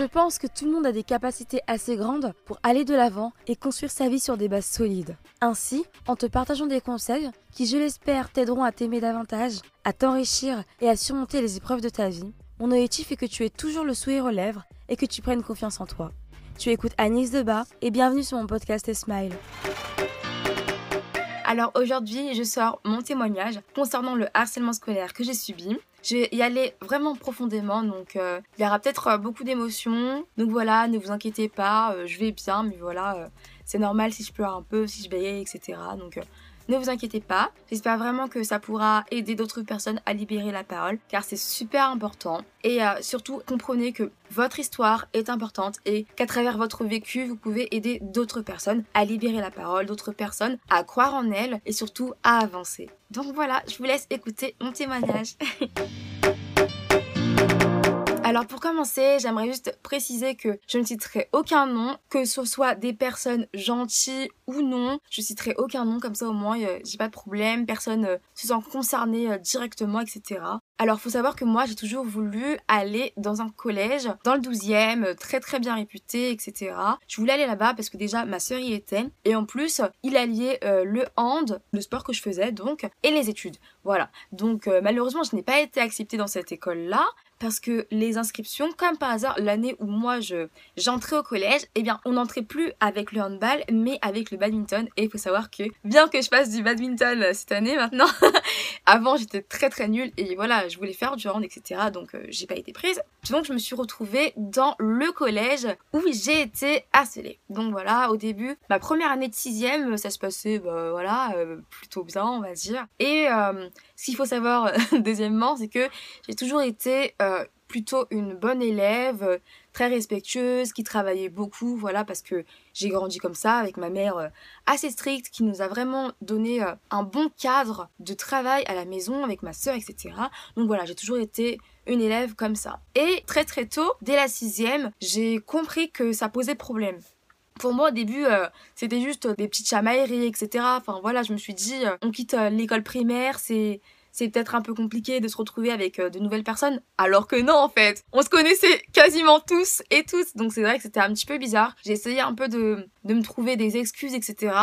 Je pense que tout le monde a des capacités assez grandes pour aller de l'avant et construire sa vie sur des bases solides. Ainsi, en te partageant des conseils qui, je l'espère, t'aideront à t'aimer davantage, à t'enrichir et à surmonter les épreuves de ta vie, mon objectif est que tu aies toujours le sourire aux lèvres et que tu prennes confiance en toi. Tu écoutes Agnès Debat et bienvenue sur mon podcast Smile. Alors aujourd'hui, je sors mon témoignage concernant le harcèlement scolaire que j'ai subi. Je vais y aller vraiment profondément, donc euh, il y aura peut-être euh, beaucoup d'émotions. Donc voilà, ne vous inquiétez pas, euh, je vais bien, mais voilà, c'est normal si je pleure un peu, si je bégaye, etc. Donc ne vous inquiétez pas, j'espère vraiment que ça pourra aider d'autres personnes à libérer la parole, car c'est super important. Et surtout, comprenez que votre histoire est importante et qu'à travers votre vécu, vous pouvez aider d'autres personnes à libérer la parole, d'autres personnes à croire en elles et surtout à avancer. Donc voilà, je vous laisse écouter mon témoignage. Alors pour commencer, j'aimerais juste préciser que je ne citerai aucun nom, que ce soit des personnes gentilles ou non. Je citerai aucun nom, comme ça au moins j'ai pas de problème, personne euh, se sent concerné euh, directement, etc. Alors faut savoir que moi j'ai toujours voulu aller dans un collège, dans le 12e, euh, très très bien réputé, etc. Je voulais aller là-bas parce que déjà ma sœur y était et en plus il alliait le hand, le sport que je faisais donc, et les études. Voilà. Donc malheureusement je n'ai pas été acceptée dans cette école-là parce que les inscriptions, comme par hasard, l'année où moi je j'entrais au collège, eh bien on n'entrait plus avec le handball, mais avec le badminton. Et il faut savoir que bien que je fasse du badminton euh, cette année maintenant, avant j'étais très très nulle et voilà, je voulais faire du hand, etc. Donc euh, j'ai pas été prise. Donc je me suis retrouvée dans le collège où j'ai été harcelée. Donc voilà, au début, ma première année de sixième, ça se passait bah, voilà euh, plutôt bien, on va dire. Et ce qu'il faut savoir, deuxièmement, c'est que j'ai toujours été euh, plutôt une bonne élève, euh, très respectueuse, qui travaillait beaucoup, voilà, parce que j'ai grandi comme ça, avec ma mère euh, assez stricte, qui nous a vraiment donné un bon cadre de travail à la maison, avec ma soeur, etc. Donc voilà, j'ai toujours été une élève comme ça. Et très très tôt, dès la sixième, j'ai compris que ça posait problème pour moi au début c'était juste des petites chamailleries etc enfin voilà je me suis dit on quitte l'école primaire c'est c'est peut-être un peu compliqué de se retrouver avec euh, de nouvelles personnes. Alors que non, en fait. On se connaissait quasiment tous et toutes. Donc c'est vrai que c'était un petit peu bizarre. J'ai essayé un peu de, de me trouver des excuses, etc.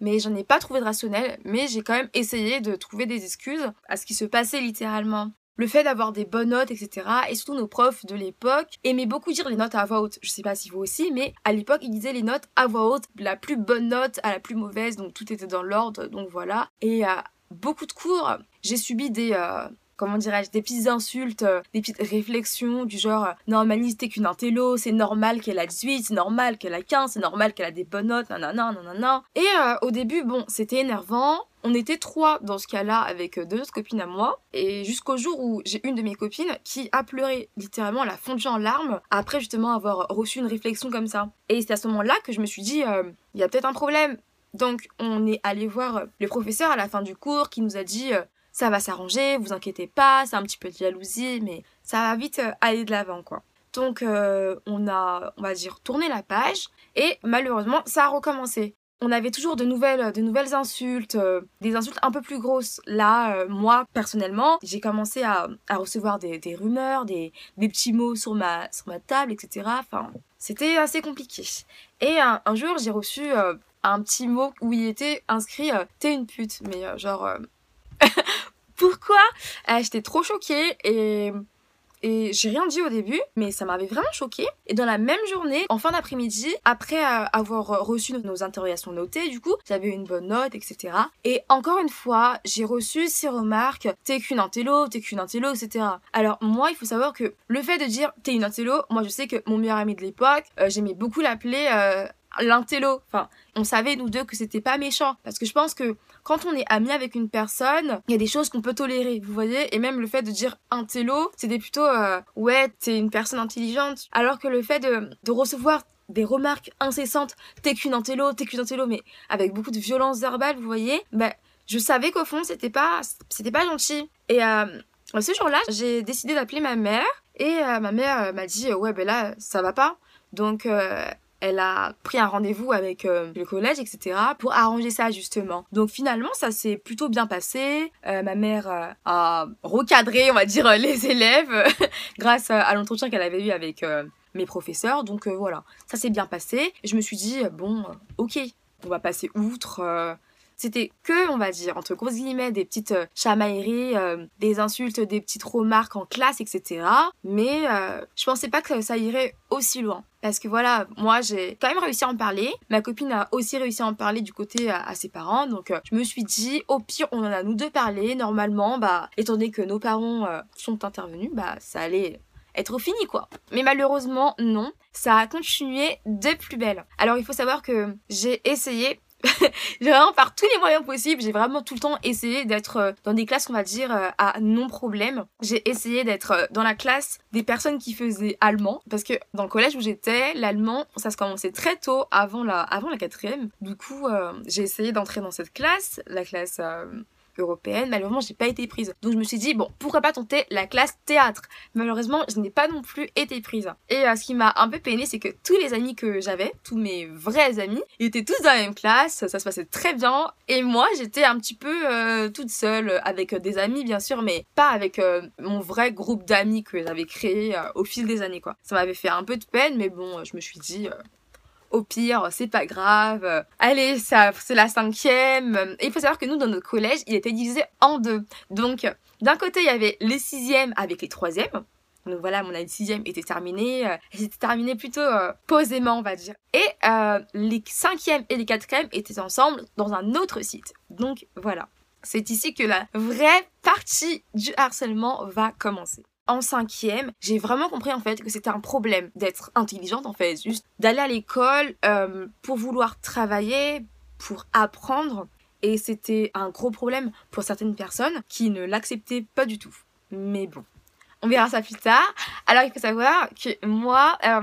Mais j'en ai pas trouvé de rationnel. Mais j'ai quand même essayé de trouver des excuses à ce qui se passait littéralement. Le fait d'avoir des bonnes notes, etc. Et surtout nos profs de l'époque aimaient beaucoup dire les notes à voix haute. Je sais pas si vous aussi, mais à l'époque ils disaient les notes à voix haute, la plus bonne note à la plus mauvaise, donc tout était dans l'ordre, donc voilà. Et euh, beaucoup de cours, j'ai subi des euh, comment dirais-je, des petites insultes, euh, des petites réflexions du genre euh, normalise t'es qu'une intello, c'est normal qu'elle a 18, c'est normal qu'elle a 15, c'est normal qu'elle a des bonnes notes, nanana, nanana. Et au début, bon, c'était énervant. On était trois dans ce cas-là avec deux autres copines à moi. Et jusqu'au jour où j'ai une de mes copines qui a pleuré littéralement, elle a fondu en larmes après justement avoir reçu une réflexion comme ça. Et c'est à ce moment-là que je me suis dit, il y a peut-être un problème. Donc on est allé voir euh, le professeur à la fin du cours qui nous a dit euh, ça va s'arranger, vous inquiétez pas, c'est un petit peu de jalousie, mais ça va vite euh, aller de l'avant quoi. Donc on a, on va dire, tourné la page et malheureusement ça a recommencé. On avait toujours de nouvelles, de nouvelles insultes, des insultes un peu plus grosses. Là, moi personnellement, j'ai commencé à, recevoir des, rumeurs, des, petits mots sur ma, sur ma table, etc. Enfin, c'était assez compliqué. Et un, jour, j'ai reçu un petit mot où il était inscrit euh, T'es une pute. Mais euh, genre. Euh, pourquoi J'étais trop choquée et. J'ai rien dit au début, mais ça m'avait vraiment choquée. Et dans la même journée, en fin d'après-midi, après avoir reçu nos interrogations notées, du coup, j'avais une bonne note, etc. Et encore une fois, j'ai reçu ces remarques, t'es qu'une intello, t'es qu'une intello, etc. Alors moi, il faut savoir que le fait de dire t'es une intello, moi je sais que mon meilleur ami de l'époque, j'aimais beaucoup l'appeler l'intello. Enfin, on savait nous deux que c'était pas méchant. Parce que je pense que quand on est ami avec une personne, il y a des choses qu'on peut tolérer, vous voyez? Et même le fait de dire intello, c'était plutôt euh, ouais, t'es une personne intelligente. Alors que le fait de, recevoir des remarques incessantes, t'es qu'une intello, t'es qu'une intello, mais avec beaucoup de violence verbale, vous voyez, ben, je savais qu'au fond, c'était pas, c'était pas gentil. Et euh, ce jour-là, j'ai décidé d'appeler ma mère. Et euh, ma mère m'a dit, ouais, ben là, ça va pas. Donc, elle a pris un rendez-vous avec euh, le collège, etc., pour arranger ça justement. Donc finalement, ça s'est plutôt bien passé. Euh, ma mère euh, a recadré, on va dire, les élèves grâce à l'entretien qu'elle avait eu avec mes professeurs. Donc voilà, ça s'est bien passé. Et je me suis dit, bon, ok, on va passer outre. C'était que, on va dire, entre grosses guillemets, des petites euh, chamailleries, euh, des insultes, des petites remarques en classe, etc. Mais euh, je pensais pas que ça irait aussi loin. Parce que voilà, moi j'ai quand même réussi à en parler. Ma copine a aussi réussi à en parler du côté à, ses parents. Donc je me suis dit, au pire, on en a nous deux parlé. Normalement, bah, étant donné que nos parents sont intervenus, bah, ça allait être fini quoi. Mais malheureusement non, ça a continué de plus belle. Alors il faut savoir que j'ai essayé j'ai vraiment par tous les moyens possibles, j'ai vraiment tout le temps essayé d'être euh, dans des classes, on va dire, euh, à non-problème. J'ai essayé d'être euh, dans la classe des personnes qui faisaient allemand, parce que dans le collège où j'étais, l'allemand, ça se commençait très tôt, avant la, avant la quatrième. Du coup, j'ai essayé d'entrer dans cette classe, la classe européenne. Malheureusement, j'ai pas été prise. Donc je me suis dit, bon, pourquoi pas tenter la classe théâtre? Malheureusement, je n'ai pas non plus été prise. Et euh, ce qui m'a un peu peiné, c'est que tous les amis que j'avais, tous mes vrais amis, ils étaient tous dans la même classe, ça se passait très bien. Et moi, j'étais un petit peu euh, toute seule, avec des amis bien sûr, mais pas avec euh, mon vrai groupe d'amis que j'avais créé au fil des années, quoi. Ça m'avait fait un peu de peine, mais bon, je me suis dit au pire, c'est pas grave. Allez, ça, c'est la cinquième. Il faut savoir que nous, dans notre collège, il était divisé en deux. Donc, d'un côté, il y avait les sixièmes avec les troisièmes. Donc voilà, mon année sixième était terminée. Elle euh, s'était terminée plutôt euh, posément, on va dire. Et euh, les cinquièmes et les quatrièmes étaient ensemble dans un autre site. Donc voilà. C'est ici que la vraie partie du harcèlement va commencer en cinquième, j'ai vraiment compris en fait que c'était un problème d'être intelligente en fait, juste d'aller à l'école euh, pour vouloir travailler, pour apprendre. Et c'était un gros problème pour certaines personnes qui ne l'acceptaient pas du tout. Mais bon, on verra ça plus tard. Alors il faut savoir que moi, euh,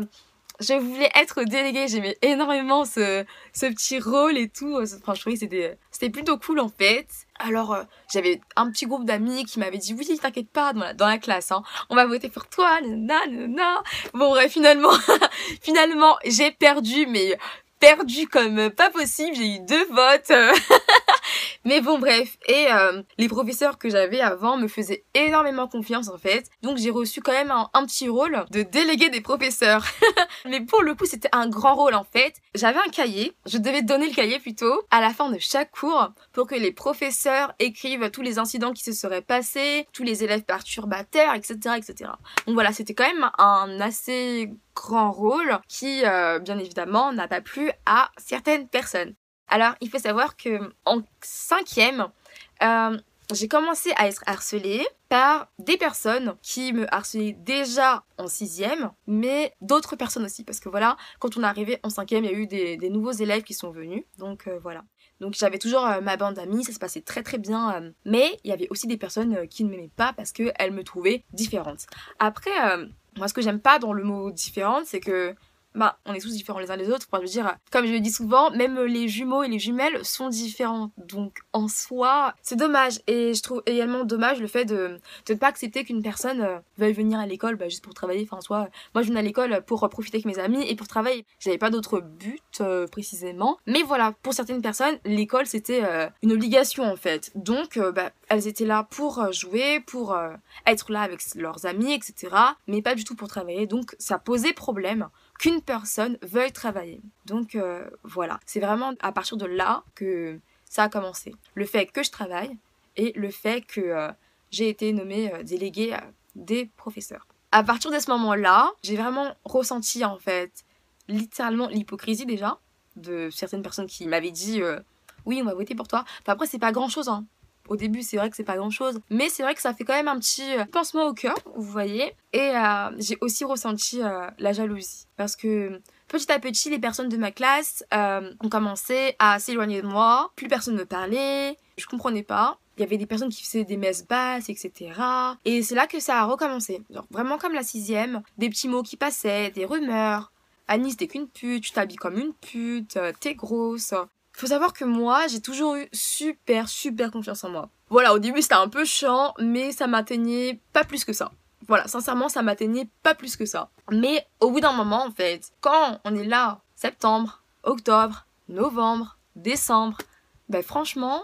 je voulais être déléguée, j'aimais énormément ce, ce petit rôle et tout. Enfin, je c'était, c'était plutôt cool en fait. Alors, euh, j'avais un petit groupe d'amis qui m'avaient dit oui, t'inquiète pas, dans la, dans la classe, hein, on va voter pour toi, nanana. Bon, bref, finalement, finalement, j'ai perdu, mais perdu comme pas possible. J'ai eu deux votes. Mais bon, bref. Et euh, les professeurs que j'avais avant me faisaient énormément confiance en fait. Donc j'ai reçu quand même un, petit rôle de délégué des professeurs. Mais pour le coup, c'était un grand rôle en fait. J'avais un cahier. Je devais donner le cahier plutôt à la fin de chaque cours pour que les professeurs écrivent tous les incidents qui se seraient passés, tous les élèves perturbateurs, etc., etc. Donc voilà, c'était quand même un assez grand rôle qui, euh, bien évidemment, n'a pas plu à certaines personnes. Alors, il faut savoir que en cinquième, euh, j'ai commencé à être harcelée par des personnes qui me harcelaient déjà en sixième, mais d'autres personnes aussi, parce que voilà, quand on est arrivé en cinquième, il y a eu des, nouveaux élèves qui sont venus, donc euh, voilà. Donc j'avais toujours euh, ma bande d'amis, ça se passait très très bien, mais il y avait aussi des personnes qui ne m'aimaient pas parce qu'elles me trouvaient différente. Après, moi ce que j'aime pas dans le mot différente, c'est que bah, on est tous différents les uns les autres. Veux dire, comme je le dis souvent, même les jumeaux et les jumelles sont différents. Donc, en soi, c'est dommage. Et je trouve également dommage le fait de, ne pas accepter qu'une personne euh, veuille venir à l'école bah, juste pour travailler. Enfin, en soi, moi, je venais à l'école pour profiter avec mes amis et pour travailler. J'avais pas d'autre but euh, précisément. Mais voilà, pour certaines personnes, l'école, c'était euh, une obligation, en fait. Donc, bah, elles étaient là pour jouer, pour être là avec leurs amis, etc. Mais pas du tout pour travailler. Donc, ça posait problème qu'une personne veuille travailler. Donc euh, voilà, c'est vraiment à partir de là que ça a commencé. Le fait que je travaille et le fait que euh, j'ai été nommée euh, déléguée des professeurs. À partir de ce moment-là, j'ai vraiment ressenti en fait littéralement l'hypocrisie déjà de certaines personnes qui m'avaient dit oui on va voter pour toi. Enfin, après c'est pas grand chose hein. Au début, c'est vrai que c'est pas grand chose, mais c'est vrai que ça fait quand même un petit euh, pansement au cœur, vous voyez. Et euh, j'ai aussi ressenti euh, la jalousie parce que petit à petit, les personnes de ma classe ont commencé à s'éloigner de moi. Plus personne ne parlait, je comprenais pas. Il y avait des personnes qui faisaient des messes basses, etc. Et c'est là que ça a recommencé. Vraiment comme la sixième, des petits mots qui passaient, des rumeurs. Anis, t'es qu'une pute, tu t'habilles comme une pute, t'es grosse. Faut savoir que moi, j'ai toujours eu super, super confiance en moi. Voilà, au début c'était un peu chiant, mais ça m'atteignait pas plus que ça. Voilà, sincèrement, ça m'atteignait pas plus que ça. Mais au bout d'un moment, en fait, quand on est là, septembre, octobre, novembre, décembre, ben franchement,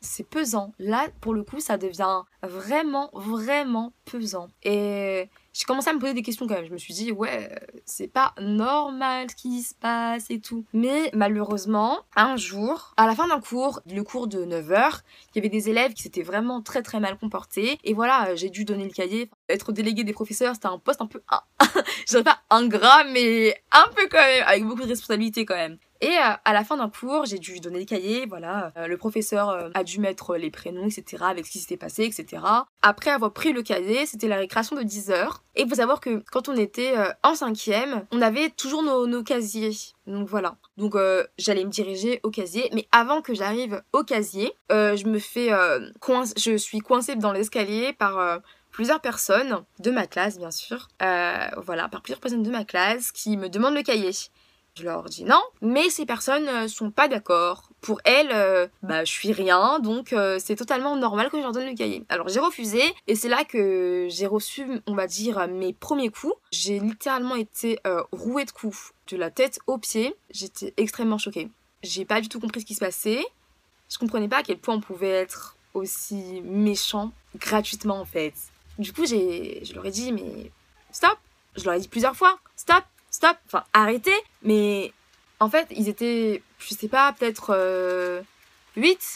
c'est pesant. Là, pour le coup, ça devient vraiment, vraiment pesant. Et j'ai commencé à me poser des questions quand même. Je me suis dit, ouais, c'est pas normal ce qui se passe et tout. Mais malheureusement, un jour, à la fin d'un cours, le cours de 9h, il y avait des élèves qui s'étaient vraiment très très mal comportés. Et voilà, j'ai dû donner le cahier. Être délégué des professeurs, c'était un poste un peu, je dirais pas ingrat, mais un peu quand même, avec beaucoup de responsabilités quand même. Et euh, à la fin d'un cours, j'ai dû donner le cahier, voilà. Euh, le professeur euh, a dû mettre les prénoms, etc., avec ce qui s'était passé, etc. Après avoir pris le cahier, c'était la récréation de 10 heures. Et il faut savoir que quand on était en cinquième, on avait toujours nos, casiers. Donc voilà. Donc j'allais me diriger au casier. Mais avant que j'arrive au casier, je me fais coince... je suis coincée dans l'escalier par plusieurs personnes de ma classe, bien sûr. voilà, par plusieurs personnes de ma classe qui me demandent le cahier. Je leur dis non, mais ces personnes euh, sont pas d'accord. Pour elles, euh, bah je suis rien, donc euh, c'est totalement normal que je leur donne le cahier. Alors j'ai refusé et c'est là que j'ai reçu, on va dire, mes premiers coups. J'ai littéralement été rouée de coups, de la tête aux pieds. J'étais extrêmement choquée. J'ai pas du tout compris ce qui se passait. Je comprenais pas à quel point on pouvait être aussi méchant gratuitement en fait. Du coup, j'ai, je leur ai dit mais stop. Je leur ai dit plusieurs fois stop stop, enfin arrêtez. Mais en fait, ils étaient, je sais pas, peut-être 8, euh,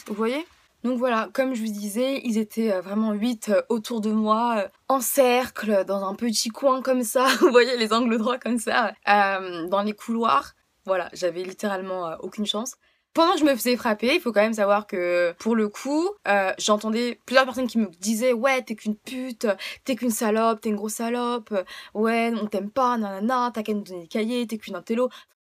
vous voyez donc voilà, comme je vous disais, ils étaient euh, vraiment 8 euh, autour de moi, en cercle, dans un petit coin comme ça, vous voyez les angles droits comme ça, dans les couloirs. Voilà, j'avais littéralement aucune chance. Pendant que je me faisais frapper, il faut quand même savoir que pour le coup, euh, j'entendais plusieurs personnes qui me disaient ouais t'es qu'une pute, t'es qu'une salope, t'es une grosse salope, ouais on t'aime pas, nanana, t'as qu'à nous donner des cahiers, t'es qu'une intello.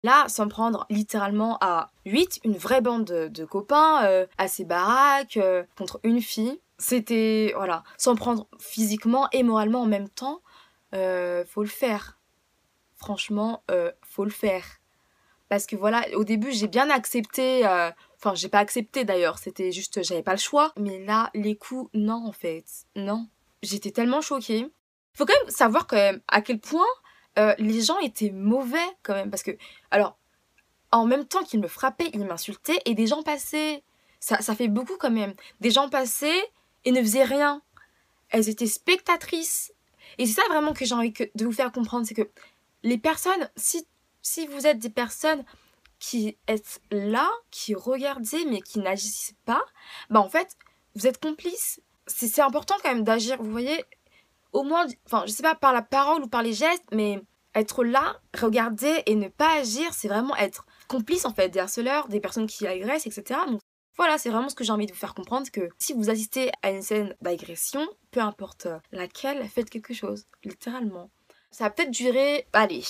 Là, sans prendre littéralement à 8, une vraie bande de, copains, euh, à ses baraques, euh, contre une fille. C'était, voilà, sans prendre physiquement et moralement en même temps, faut le faire. Franchement, faut le faire. Parce que voilà, au début, j'ai bien accepté. Euh, enfin, j'ai pas accepté d'ailleurs, c'était juste, j'avais pas le choix. Mais là, les coups, non, en fait. Non. J'étais tellement choquée. Faut quand même savoir quand même à quel point euh, les gens étaient mauvais quand même. Parce que, alors, en même temps qu'ils me frappaient, ils m'insultaient et des gens passaient. Ça, ça fait beaucoup quand même. Des gens passaient et ne faisaient rien. Elles étaient spectatrices. Et c'est ça vraiment que j'ai envie de vous faire comprendre, c'est que les personnes, si si vous êtes des personnes qui êtes là, qui regardez mais qui n'agissent pas, bah en fait, vous êtes complices. C'est important quand même d'agir, vous voyez, au moins, enfin, je sais pas, par la parole ou par les gestes, mais être là, regarder et ne pas agir, c'est vraiment être complice en fait des harceleurs, des personnes qui agressent, etc. Donc voilà, c'est vraiment ce que j'ai envie de vous faire comprendre que si vous assistez à une scène d'agression, peu importe laquelle, faites quelque chose, littéralement. Ça va peut-être durer, allez,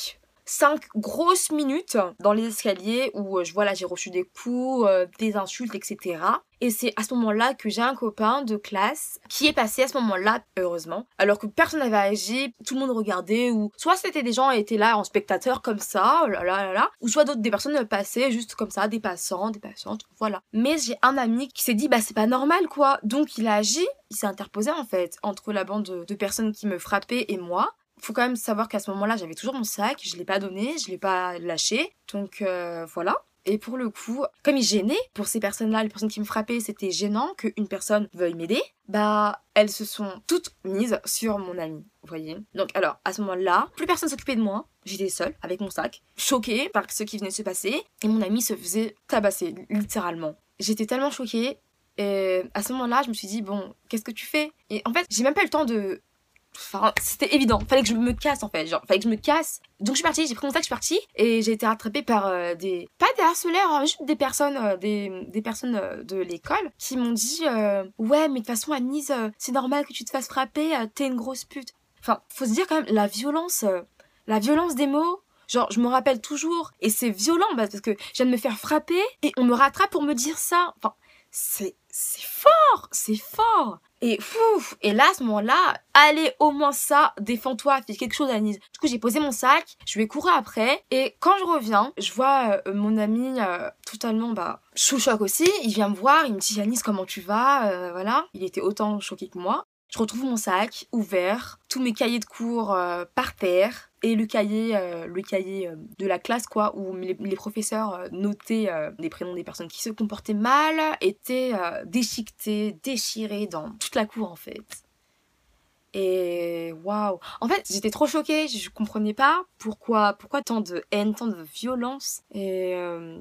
cinq grosses minutes dans les escaliers où euh, je vois là j'ai reçu des coups, euh, des insultes, etc. Et c'est à ce moment-là que j'ai un copain de classe qui est passé à ce moment-là, heureusement, alors que personne n'avait agi, tout le monde regardait, ou soit c'était des gens qui étaient là en spectateur comme ça, oh là là là ou soit d'autres des personnes passaient juste comme ça, des passants, des patientes, voilà. Mais j'ai un ami qui s'est dit bah c'est pas normal quoi, donc il a agi, il s'est interposé en fait entre la bande de personnes qui me frappaient et moi faut quand même savoir qu'à ce moment-là, j'avais toujours mon sac, je l'ai pas donné, je l'ai pas lâché. Donc euh, voilà. Et pour le coup, comme il gênait, pour ces personnes-là, les personnes qui me frappaient, c'était gênant qu'une personne veuille m'aider, bah elles se sont toutes mises sur mon ami, vous voyez. Donc alors, à ce moment-là, plus personne s'occupait de moi, j'étais seule avec mon sac, choquée par ce qui venait de se passer, et mon ami se faisait tabasser, littéralement. J'étais tellement choquée, et à ce moment-là, je me suis dit, bon, qu'est-ce que tu fais? Et en fait, j'ai même pas eu le temps de Enfin, c'était évident. Fallait que je me casse en fait. Genre, fallait que je me casse. Donc je suis partie, j'ai pris mon sac, je suis partie. Et j'ai été rattrapée par euh, des. Pas des harceleurs, hein, juste des personnes, euh, des, des, personnes euh, de l'école qui m'ont dit Ouais, mais de toute façon, Anise, c'est normal que tu te fasses frapper, t'es une grosse pute. Enfin, faut se dire quand même, la violence, la violence des mots. Genre, je me rappelle toujours. Et c'est violent parce que je viens de me faire frapper et on me rattrape pour me dire ça. C'est fort, c'est fort. Et fou, et là, à ce moment-là, allez, au moins ça, défends-toi, fais quelque chose, Anise. Du coup, j'ai posé mon sac, je vais courir après, et quand je reviens, je vois euh, mon ami euh, totalement, bah, sous choc aussi. Il vient me voir, il me dit, Anise, comment tu vas euh, Voilà. Il était autant choqué que moi. Je retrouve mon sac ouvert, tous mes cahiers de cours par terre, et le cahier, euh, le cahier euh, de la classe, quoi, où les, professeurs euh, notaient les prénoms des personnes qui se comportaient mal, étaient déchiquetés, déchirés dans toute la cour, en fait. Et waouh! En fait, j'étais trop choquée, je comprenais pas pourquoi, pourquoi tant de haine, tant de violence. Et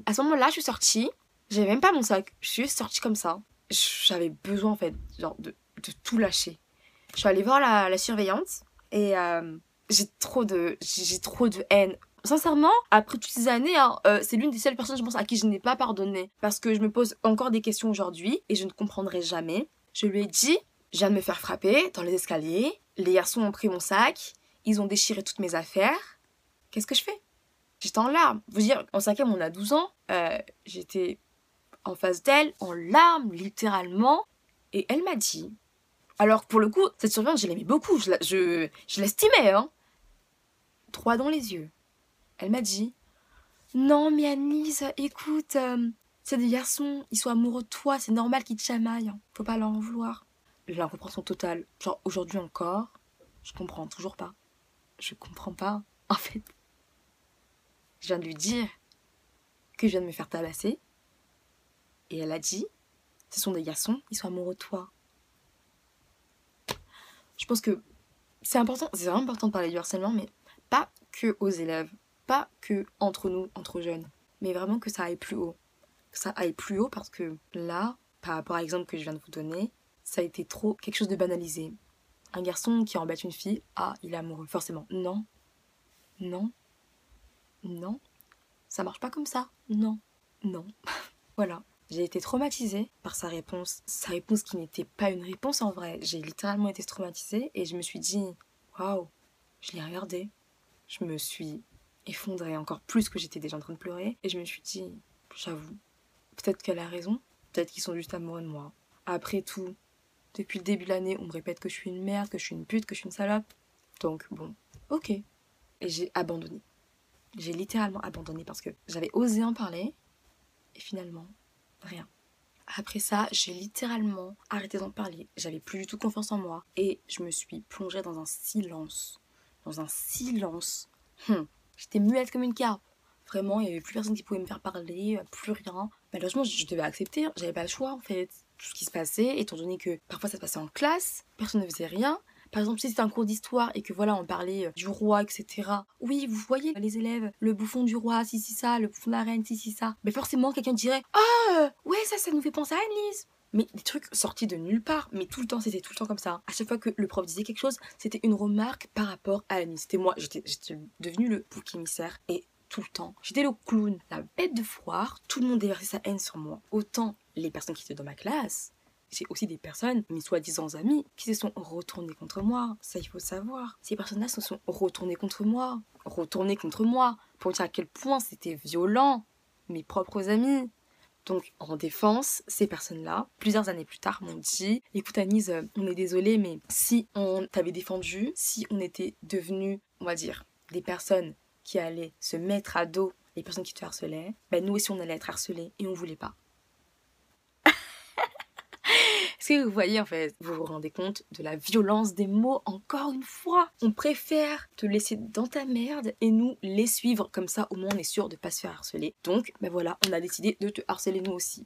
à ce moment-là, je suis sortie, j'avais même pas mon sac, je suis sortie comme ça. J'avais besoin, en fait, genre, de, de tout lâcher. Je suis allée voir la, la surveillante et j'ai trop de j'ai trop de haine sincèrement, après toutes ces années, hein, euh, c'est l'une des seules personnes, je pense, à qui je n'ai pas pardonné. Parce que je me pose encore des questions aujourd'hui et je ne comprendrai jamais. Je lui ai dit, je viens de me faire frapper dans les escaliers. Les garçons ont pris mon sac. Ils ont déchiré toutes mes affaires. Qu'est-ce que je fais? J'étais en larmes. Vous dire, en cinquième, on a 12 ans. Euh, j'étais en face d'elle, en larmes, littéralement. Et elle m'a dit, alors pour le coup, cette surveillante, je l'aimais beaucoup, je, je, l'estimais, hein. Trois dans les yeux. Elle m'a dit Non, mais Anise, écoute, euh, c'est des garçons, ils sont amoureux de toi, c'est normal qu'ils te chamaillent, hein. faut pas leur en vouloir. L'incompréhension totale. Genre, aujourd'hui encore, je comprends toujours pas. Je comprends pas. En fait, je viens de lui dire que je viens de me faire tabasser. Et elle a dit Ce sont des garçons, ils sont amoureux de toi je pense que c'est important, c'est vraiment important de parler du harcèlement, mais pas que aux élèves, pas que entre nous, entre jeunes, mais vraiment que ça aille plus haut. Que ça aille plus haut parce que là, par rapport à l'exemple que je viens de vous donner, ça a été trop quelque chose de banalisé. Un garçon qui embête une fille, ah, il est amoureux, forcément. Non. Non. Non. Ça marche pas comme ça. Non. Non. voilà. J'ai été traumatisée par sa réponse. Sa réponse qui n'était pas une réponse en vrai. J'ai littéralement été traumatisée et je me suis dit, waouh, je l'ai regardé. Je me suis effondrée encore plus que j'étais déjà en train de pleurer. Et je me suis dit, j'avoue, peut-être qu'elle a raison. Peut-être qu'ils sont juste amoureux de moi. Après tout, depuis le début de l'année, on me répète que je suis une merde, que je suis une pute, que je suis une salope. Donc bon, ok. Et j'ai abandonné. J'ai littéralement abandonné parce que j'avais osé en parler. Et finalement, rien. Après ça, j'ai littéralement arrêté d'en parler. J'avais plus du tout confiance en moi. Et je me suis plongée dans un silence. Dans un silence. Hum. J'étais muette comme une carpe. Vraiment, il n'y avait plus personne qui pouvait me faire parler, plus rien. Malheureusement, je devais accepter. J'avais pas le choix en fait. Tout ce qui se passait, étant donné que parfois ça se passait en classe, personne ne faisait rien. Par exemple, si c'était un cours d'histoire et que voilà, on parlait euh, du roi, etc. Oui, vous voyez les élèves, le bouffon du roi, si, si, ça, le bouffon de la reine, si, si, ça. Mais forcément, quelqu'un dirait Ah, ouais, ça, ça nous fait penser à Annelise. Mais des trucs sortis de nulle part, mais tout le temps, c'était tout le temps comme ça. À chaque fois que le prof disait quelque chose, c'était une remarque par rapport à Annelise. C'était moi, j'étais devenue le bouc émissaire et tout le temps. J'étais le clown, la bête de foire, tout le monde déversait sa haine sur moi. Autant les personnes qui étaient dans ma classe, j'ai aussi des personnes, mes soi-disant amis, qui se sont retournées contre moi. Ça, il faut savoir. Ces personnes-là se sont retournées contre moi. Retournées contre moi. Pour dire à quel point c'était violent. Mes propres amis. Donc, en défense, ces personnes-là, plusieurs années plus tard, m'ont dit Écoute, Anise, on est désolé, mais si on t'avait défendu, si on était devenus, on va dire, des personnes qui allaient se mettre à dos les personnes qui te harcelaient, ben nous aussi on allait être harcelés et on voulait pas. Que vous voyez en fait, vous vous rendez compte de la violence des mots? Encore une fois On préfère te laisser dans ta merde et nous les suivre comme ça au moins on est sûr de pas se faire harceler. Donc ben voilà, on a décidé de te harceler nous aussi.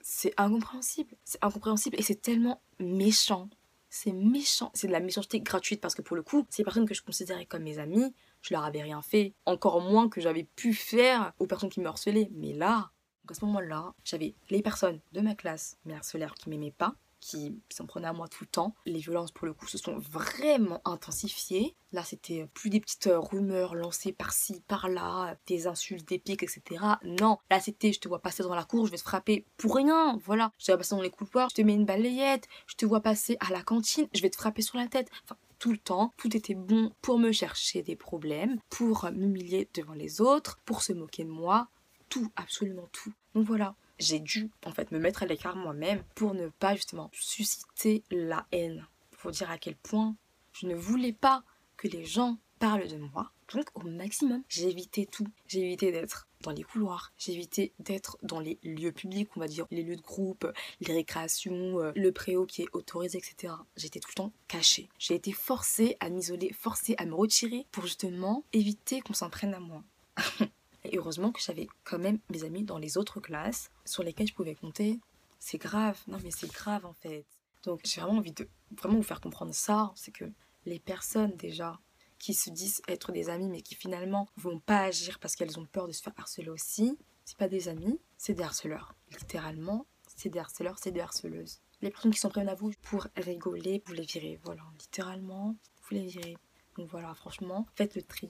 C'est incompréhensible, c'est incompréhensible et c'est tellement méchant. C'est méchant, c'est de la méchanceté gratuite parce que pour le coup, ces personnes que je considérais comme mes amis, je leur avais rien fait, encore moins que j'avais pu faire aux personnes qui me harcelaient. Mais là, à ce moment-là, j'avais les personnes de ma classe, mes harceleurs qui m'aimaient pas, qui s'en prenaient à moi tout le temps. Les violences, pour le coup, se sont vraiment intensifiées. Là, c'était plus des petites euh, rumeurs lancées par-ci, par-là, des insultes, des pics, etc. Non, là, c'était je te vois passer dans la cour, je vais te frapper pour rien. Voilà, je te vois passer dans les couloirs, je te mets une balayette, je te vois passer à la cantine, je vais te frapper sur la tête. Enfin, tout le temps, tout était bon pour me chercher des problèmes, pour m'humilier devant les autres, pour se moquer de moi tout, absolument tout. Donc voilà, j'ai dû en fait me mettre à l'écart moi-même pour ne pas justement susciter la haine. Pour dire à quel point je ne voulais pas que les gens parlent de moi. Donc au maximum, j'ai évité tout. J'ai évité d'être dans les couloirs. J'ai évité d'être dans les lieux publics, on va dire les lieux de groupe, les récréations, euh, le préau qui est autorisé, etc. J'étais tout le temps cachée. J'ai été forcée à m'isoler, forcée à me retirer pour justement éviter qu'on s'en prenne à moi. Et heureusement que j'avais quand même mes amis dans les autres classes sur lesquelles je pouvais compter. C'est grave, non mais c'est grave en fait. Donc j'ai vraiment envie de vraiment vous faire comprendre ça, c'est que les personnes déjà qui se disent être des amis mais qui finalement vont pas agir parce qu'elles ont peur de se faire harceler aussi, c'est pas des amis, c'est des harceleurs. Littéralement, c'est des harceleurs, c'est des harceleuses. Les personnes qui sont prêtes à vous pour rigoler, vous les virez. Voilà, littéralement, vous les virez. Donc voilà, franchement, faites le tri.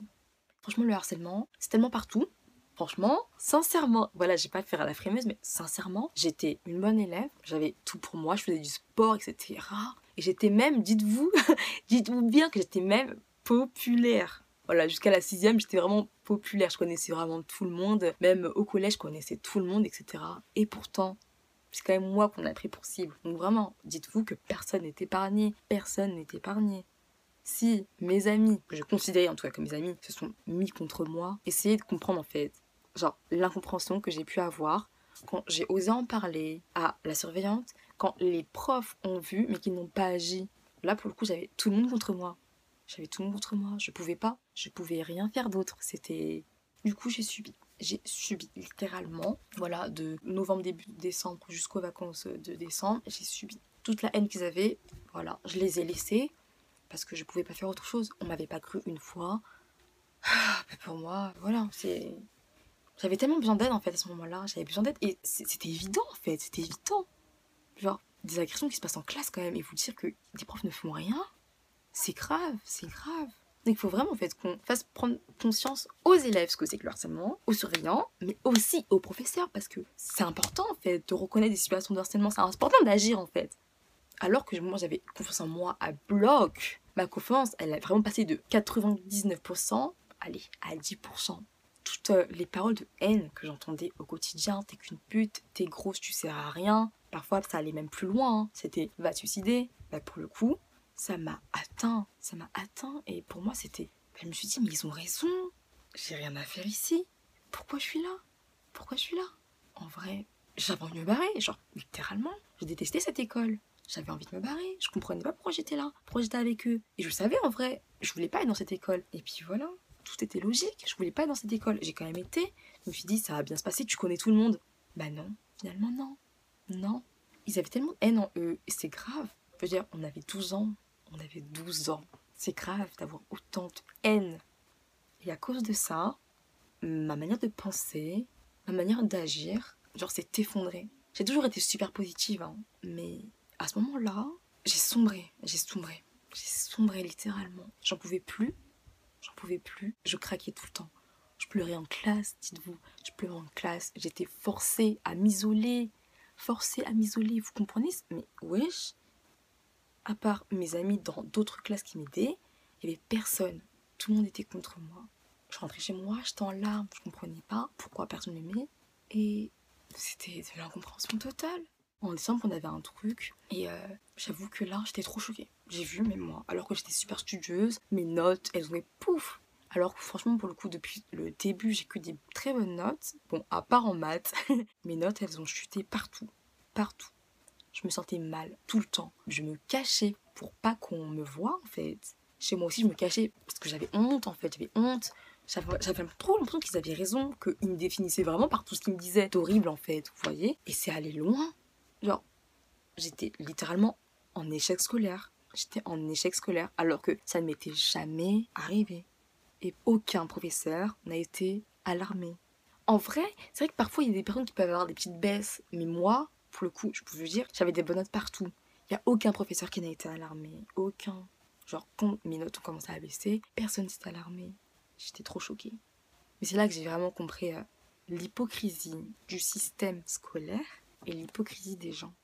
Franchement, le harcèlement, c'est tellement partout. Franchement, sincèrement, voilà, j'ai pas faire à la frémeuse, mais sincèrement, j'étais une bonne élève. J'avais tout pour moi, je faisais du sport, etc. Et j'étais même, dites-vous, dites-vous bien que j'étais même populaire. Voilà, jusqu'à la sixième, j'étais vraiment populaire. Je connaissais vraiment tout le monde. Même au collège, je connaissais tout le monde, etc. Et pourtant, c'est quand même moi qu'on a pris pour cible. Donc vraiment, dites-vous que personne n'est épargné. Personne n'est épargné. Si mes amis, que je considérais en tout cas comme mes amis, se sont mis contre moi, essayez de comprendre en fait, genre l'incompréhension que j'ai pu avoir quand j'ai osé en parler à la surveillante, quand les profs ont vu mais qu'ils n'ont pas agi. Là pour le coup, j'avais tout le monde contre moi. J'avais tout le monde contre moi. Je pouvais pas. Je pouvais rien faire d'autre. C'était. Du coup, j'ai subi. J'ai subi littéralement. Voilà, de novembre, début décembre jusqu'aux vacances de décembre, j'ai subi toute la haine qu'ils avaient. Voilà, je les ai laissés parce que je pouvais pas faire autre chose. On m'avait pas cru une fois. Ah, pour moi, voilà, c'est. J'avais tellement besoin d'aide en fait à ce moment-là. J'avais besoin d'aide et c'était évident en fait. C'était évident. Genre, des agressions qui se passent en classe quand même et vous dire que des profs ne font rien c'est grave, c'est grave. Donc il faut vraiment en fait qu'on fasse prendre conscience aux élèves ce que c'est que le harcèlement, aux surveillants, mais aussi aux professeurs parce que c'est important en fait de reconnaître des situations de harcèlement, c'est important d'agir en fait. Alors que moi j'avais confiance en moi à bloc, ma confiance elle a vraiment passé de 99%, allez, à 10%. Toutes euh, les paroles de haine que j'entendais au quotidien, t'es qu'une pute, t'es grosse, tu sers à rien. Parfois ça allait même plus loin, hein. c'était va suicider. Bah pour le coup, ça m'a atteint, ça m'a atteint. Et pour moi, c'était. Je me suis dit, mais ils ont raison. J'ai rien à faire ici. Pourquoi je suis là? Pourquoi je suis là? En vrai, j'avais envie de me barrer. Genre, littéralement, je détestais cette école. J'avais envie de me barrer. Je comprenais pas pourquoi j'étais là, pourquoi j'étais avec eux. Et je savais en vrai, je voulais pas être dans cette école. Et puis voilà, tout était logique. Je voulais pas être dans cette école. J'ai quand même été. Je me suis dit, ça va bien se passer, tu connais tout le monde. Bah non, finalement non. Non. Ils avaient tellement de haine en eux. Et c'est grave. Je veux dire, on avait 12 ans on avait 12 ans. C'est grave d'avoir autant de haine. Et à cause de ça, ma manière de penser, ma manière d'agir, genre s'est effondrée. J'ai toujours été super positive, hein, mais à ce moment-là, j'ai sombré, j'ai sombré, j'ai sombré littéralement. J'en pouvais plus, j'en pouvais plus, je craquais tout le temps. Je pleurais en classe, dites-vous, je pleurais en classe, j'étais forcée à m'isoler, forcée à m'isoler, vous comprenez Mais wesh, à part mes amis dans d'autres classes qui m'aidaient, il n'y avait personne. Tout le monde était contre moi. Je rentrais chez moi, j'étais en larmes, je comprenais pas pourquoi personne m'aimait. Et c'était de l'incompréhension totale. En décembre, on avait un truc, et euh, j'avoue que là, j'étais trop choquée. J'ai vu, même moi, alors que j'étais super studieuse, mes notes, elles ont pouf alors que franchement, pour le coup, depuis le début, j'ai que des très bonnes notes. Bon, à part en maths, mes notes, elles ont chuté partout. Partout je me sentais mal tout le temps. Je me cachais pour pas qu'on me voie en fait. Chez moi aussi, je me cachais parce que j'avais honte en fait. J'avais honte. J'avais trop l'impression qu'ils avaient raison, qu'ils me définissaient vraiment par tout ce qu'ils me disaient. C'est horrible en fait, vous voyez. Et c'est allé loin. Genre, j'étais littéralement en échec scolaire. J'étais en échec scolaire alors que ça ne m'était jamais arrivé. Et aucun professeur n'a été alarmé. En vrai, c'est vrai que parfois il y a des personnes qui peuvent avoir des petites baisses, mais moi, pour le coup, je peux vous dire, j'avais des bonnes notes partout. Il n'y a aucun professeur qui n'a été alarmé. Aucun. Genre, quand mes notes ont commencé à baisser, personne s'est alarmé. J'étais trop choquée. Mais c'est là que j'ai vraiment compris euh, l'hypocrisie du système scolaire et l'hypocrisie des gens.